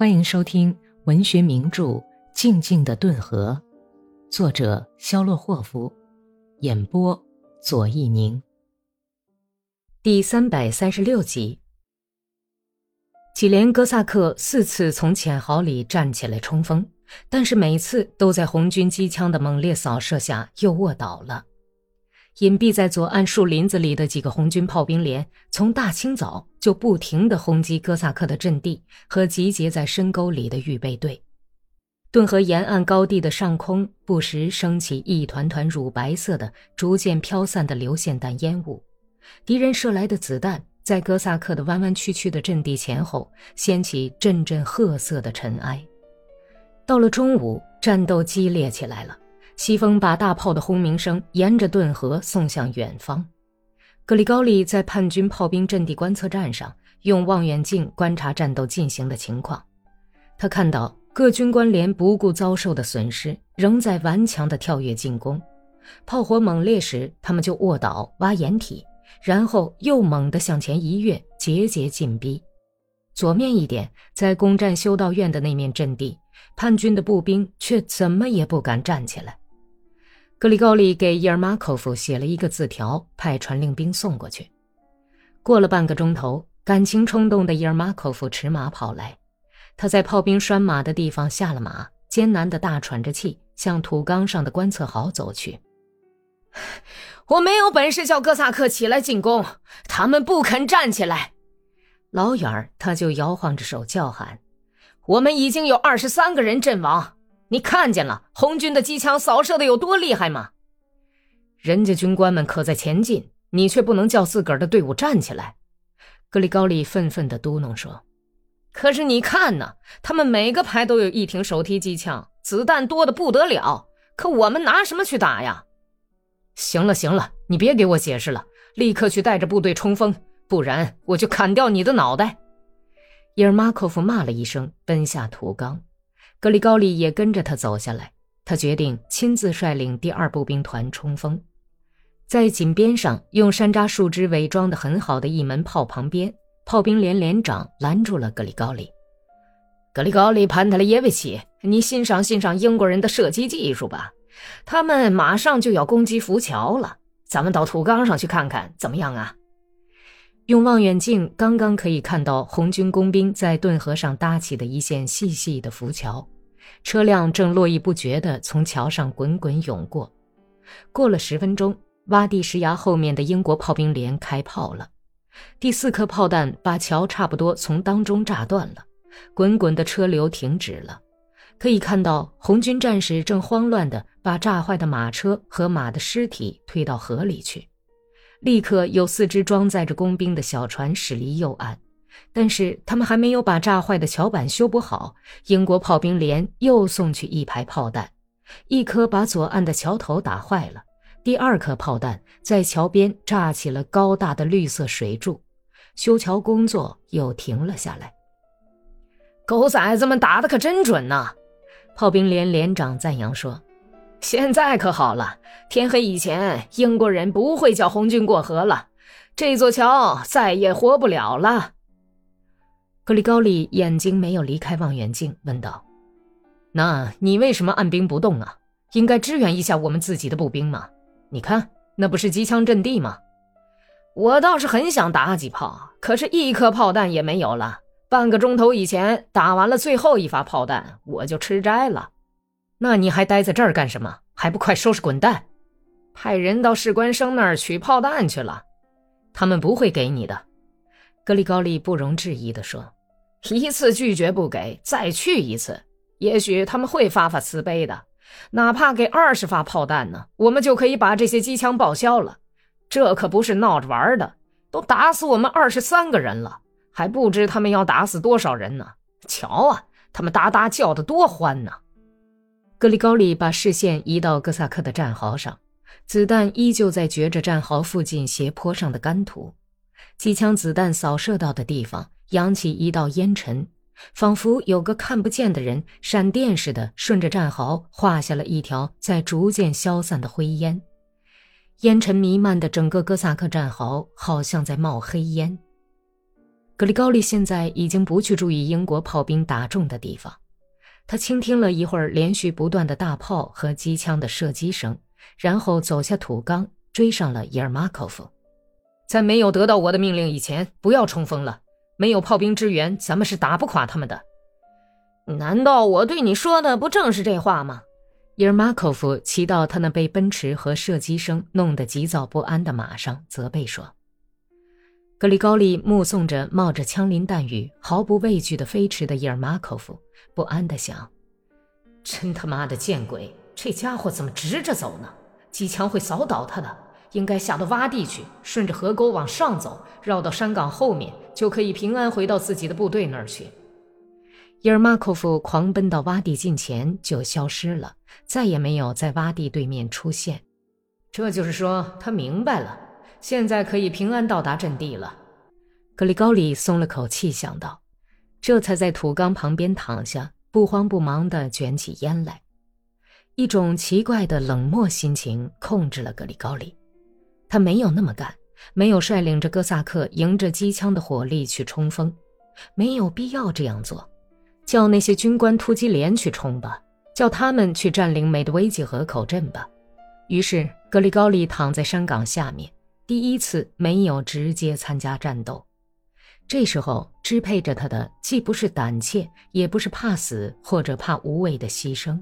欢迎收听文学名著《静静的顿河》，作者肖洛霍夫，演播左一宁。第三百三十六集。几连哥萨克四次从浅壕里站起来冲锋，但是每次都在红军机枪的猛烈扫射下又卧倒了。隐蔽在左岸树林子里的几个红军炮兵连，从大清早就不停地轰击哥萨克的阵地和集结在深沟里的预备队。顿河沿岸高地的上空，不时升起一团团乳白色的、逐渐飘散的流线弹烟雾。敌人射来的子弹在哥萨克的弯弯曲曲的阵地前后掀起阵阵褐色的尘埃。到了中午，战斗激烈起来了。西风把大炮的轰鸣声沿着顿河送向远方。格里高利在叛军炮兵阵地观测站上用望远镜观察战斗进行的情况。他看到各军官连不顾遭受的损失，仍在顽强地跳跃进攻。炮火猛烈时，他们就卧倒挖掩体，然后又猛地向前一跃，节节进逼。左面一点，在攻占修道院的那面阵地，叛军的步兵却怎么也不敢站起来。格里高利给伊尔马科夫写了一个字条，派传令兵送过去。过了半个钟头，感情冲动的伊尔马科夫驰马跑来。他在炮兵拴马的地方下了马，艰难地大喘着气，向土岗上的观测壕走去。我没有本事叫哥萨克起来进攻，他们不肯站起来。老远儿他就摇晃着手叫喊：“我们已经有二十三个人阵亡。”你看见了红军的机枪扫射的有多厉害吗？人家军官们可在前进，你却不能叫自个儿的队伍站起来。格里高利愤愤地嘟囔说：“可是你看呢，他们每个排都有一挺手提机枪，子弹多的不得了。可我们拿什么去打呀？”行了行了，你别给我解释了，立刻去带着部队冲锋，不然我就砍掉你的脑袋！伊尔马科夫骂了一声，奔下土岗。格里高利也跟着他走下来。他决定亲自率领第二步兵团冲锋，在井边上用山楂树枝伪装的很好的一门炮旁边，炮兵连连长拦住了格里高利。格里高利·潘特雷耶维奇，你欣赏欣赏英国人的射击技术吧。他们马上就要攻击浮桥了，咱们到土岗上去看看，怎么样啊？用望远镜刚刚可以看到红军工兵在顿河上搭起的一线细细的浮桥，车辆正络绎不绝地从桥上滚滚涌过。过了十分钟，洼地石崖后面的英国炮兵连开炮了，第四颗炮弹把桥差不多从当中炸断了，滚滚的车流停止了。可以看到红军战士正慌乱地把炸坏的马车和马的尸体推到河里去。立刻有四只装载着工兵的小船驶离右岸，但是他们还没有把炸坏的桥板修补好，英国炮兵连又送去一排炮弹，一颗把左岸的桥头打坏了，第二颗炮弹在桥边炸起了高大的绿色水柱，修桥工作又停了下来。狗崽子们打的可真准呐！炮兵连连长赞扬说。现在可好了，天黑以前，英国人不会叫红军过河了，这座桥再也活不了了。格里高利眼睛没有离开望远镜，问道：“那你为什么按兵不动啊？应该支援一下我们自己的步兵嘛？你看，那不是机枪阵地吗？我倒是很想打几炮，可是一颗炮弹也没有了。半个钟头以前打完了最后一发炮弹，我就吃斋了。”那你还待在这儿干什么？还不快收拾滚蛋！派人到士官生那儿取炮弹去了，他们不会给你的。”格里高利不容置疑地说，“一次拒绝不给，再去一次，也许他们会发发慈悲的。哪怕给二十发炮弹呢，我们就可以把这些机枪报销了。这可不是闹着玩的，都打死我们二十三个人了，还不知他们要打死多少人呢。瞧啊，他们哒哒叫的多欢呢！”格里高利把视线移到哥萨克的战壕上，子弹依旧在掘着战壕附近斜坡上的干土，机枪子弹扫射到的地方扬起一道烟尘，仿佛有个看不见的人闪电似的顺着战壕画下了一条在逐渐消散的灰烟，烟尘弥漫的整个哥萨克战壕好像在冒黑烟。格里高利现在已经不去注意英国炮兵打中的地方，他倾听了一会儿连续不断的大炮和机枪的射击声，然后走下土岗，追上了伊尔马科夫。在没有得到我的命令以前，不要冲锋了。没有炮兵支援，咱们是打不垮他们的。难道我对你说的不正是这话吗？伊尔马科夫骑到他那被奔驰和射击声弄得急躁不安的马上，责备说。格里高利目送着冒着枪林弹雨、毫不畏惧的飞驰的伊尔马科夫，不安地想：“真他妈的见鬼！这家伙怎么直着走呢？机枪会扫倒他的。应该下到洼地去，顺着河沟往上走，绕到山岗后面，就可以平安回到自己的部队那儿去。”伊尔马科夫狂奔到洼地近前，就消失了，再也没有在洼地对面出现。这就是说，他明白了。现在可以平安到达阵地了，格里高里松了口气，想到，这才在土缸旁边躺下，不慌不忙地卷起烟来。一种奇怪的冷漠心情控制了格里高里，他没有那么干，没有率领着哥萨克迎着机枪的火力去冲锋，没有必要这样做，叫那些军官突击连去冲吧，叫他们去占领美德维吉河口镇吧。于是格里高里躺在山岗下面。第一次没有直接参加战斗，这时候支配着他的既不是胆怯，也不是怕死或者怕无谓的牺牲。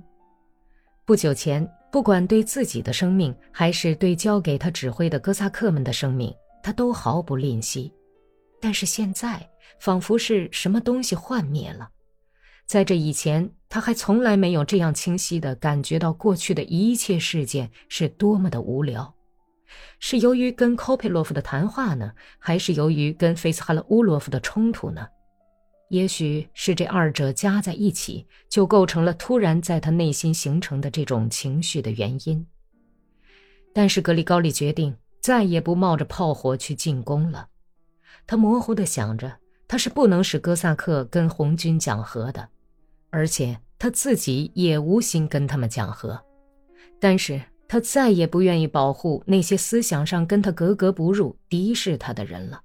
不久前，不管对自己的生命，还是对交给他指挥的哥萨克们的生命，他都毫不吝惜。但是现在，仿佛是什么东西幻灭了。在这以前，他还从来没有这样清晰地感觉到过去的一切事件是多么的无聊。是由于跟科佩洛夫的谈话呢，还是由于跟费斯哈勒乌洛夫的冲突呢？也许是这二者加在一起，就构成了突然在他内心形成的这种情绪的原因。但是格里高利决定再也不冒着炮火去进攻了。他模糊地想着，他是不能使哥萨克跟红军讲和的，而且他自己也无心跟他们讲和。但是。他再也不愿意保护那些思想上跟他格格不入、敌视他的人了。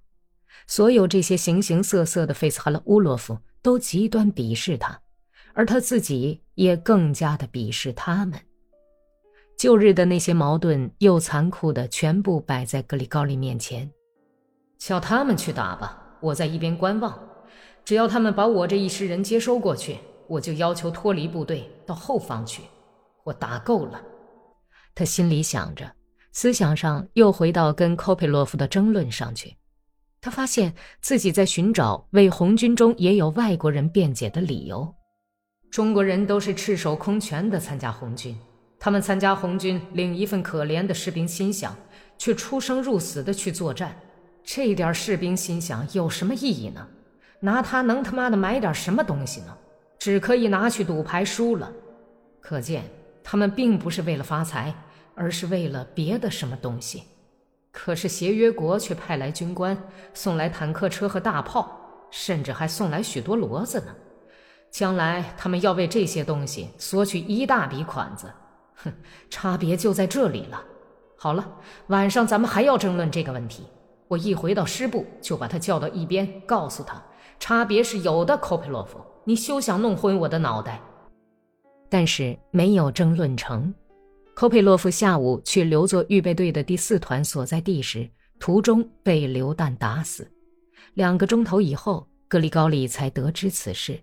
所有这些形形色色的费斯哈勒乌洛夫都极端鄙视他，而他自己也更加的鄙视他们。旧日的那些矛盾又残酷的全部摆在格里高利面前，叫他们去打吧，我在一边观望。只要他们把我这一师人接收过去，我就要求脱离部队到后方去。我打够了。他心里想着，思想上又回到跟科佩洛夫的争论上去。他发现自己在寻找为红军中也有外国人辩解的理由。中国人都是赤手空拳的参加红军，他们参加红军领一份可怜的士兵薪饷，却出生入死的去作战。这点士兵薪饷有什么意义呢？拿它能他妈的买点什么东西呢？只可以拿去赌牌输了。可见。他们并不是为了发财，而是为了别的什么东西。可是协约国却派来军官，送来坦克车和大炮，甚至还送来许多骡子呢。将来他们要为这些东西索取一大笔款子。哼，差别就在这里了。好了，晚上咱们还要争论这个问题。我一回到师部，就把他叫到一边，告诉他，差别是有的。科佩洛夫，你休想弄昏我的脑袋。但是没有争论成。科佩洛夫下午去留作预备队的第四团所在地时，途中被榴弹打死。两个钟头以后，格里高利才得知此事。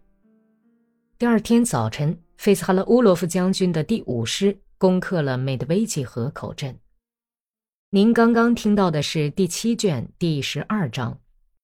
第二天早晨，费斯哈勒乌洛夫将军的第五师攻克了美德维奇河口镇。您刚刚听到的是第七卷第十二章《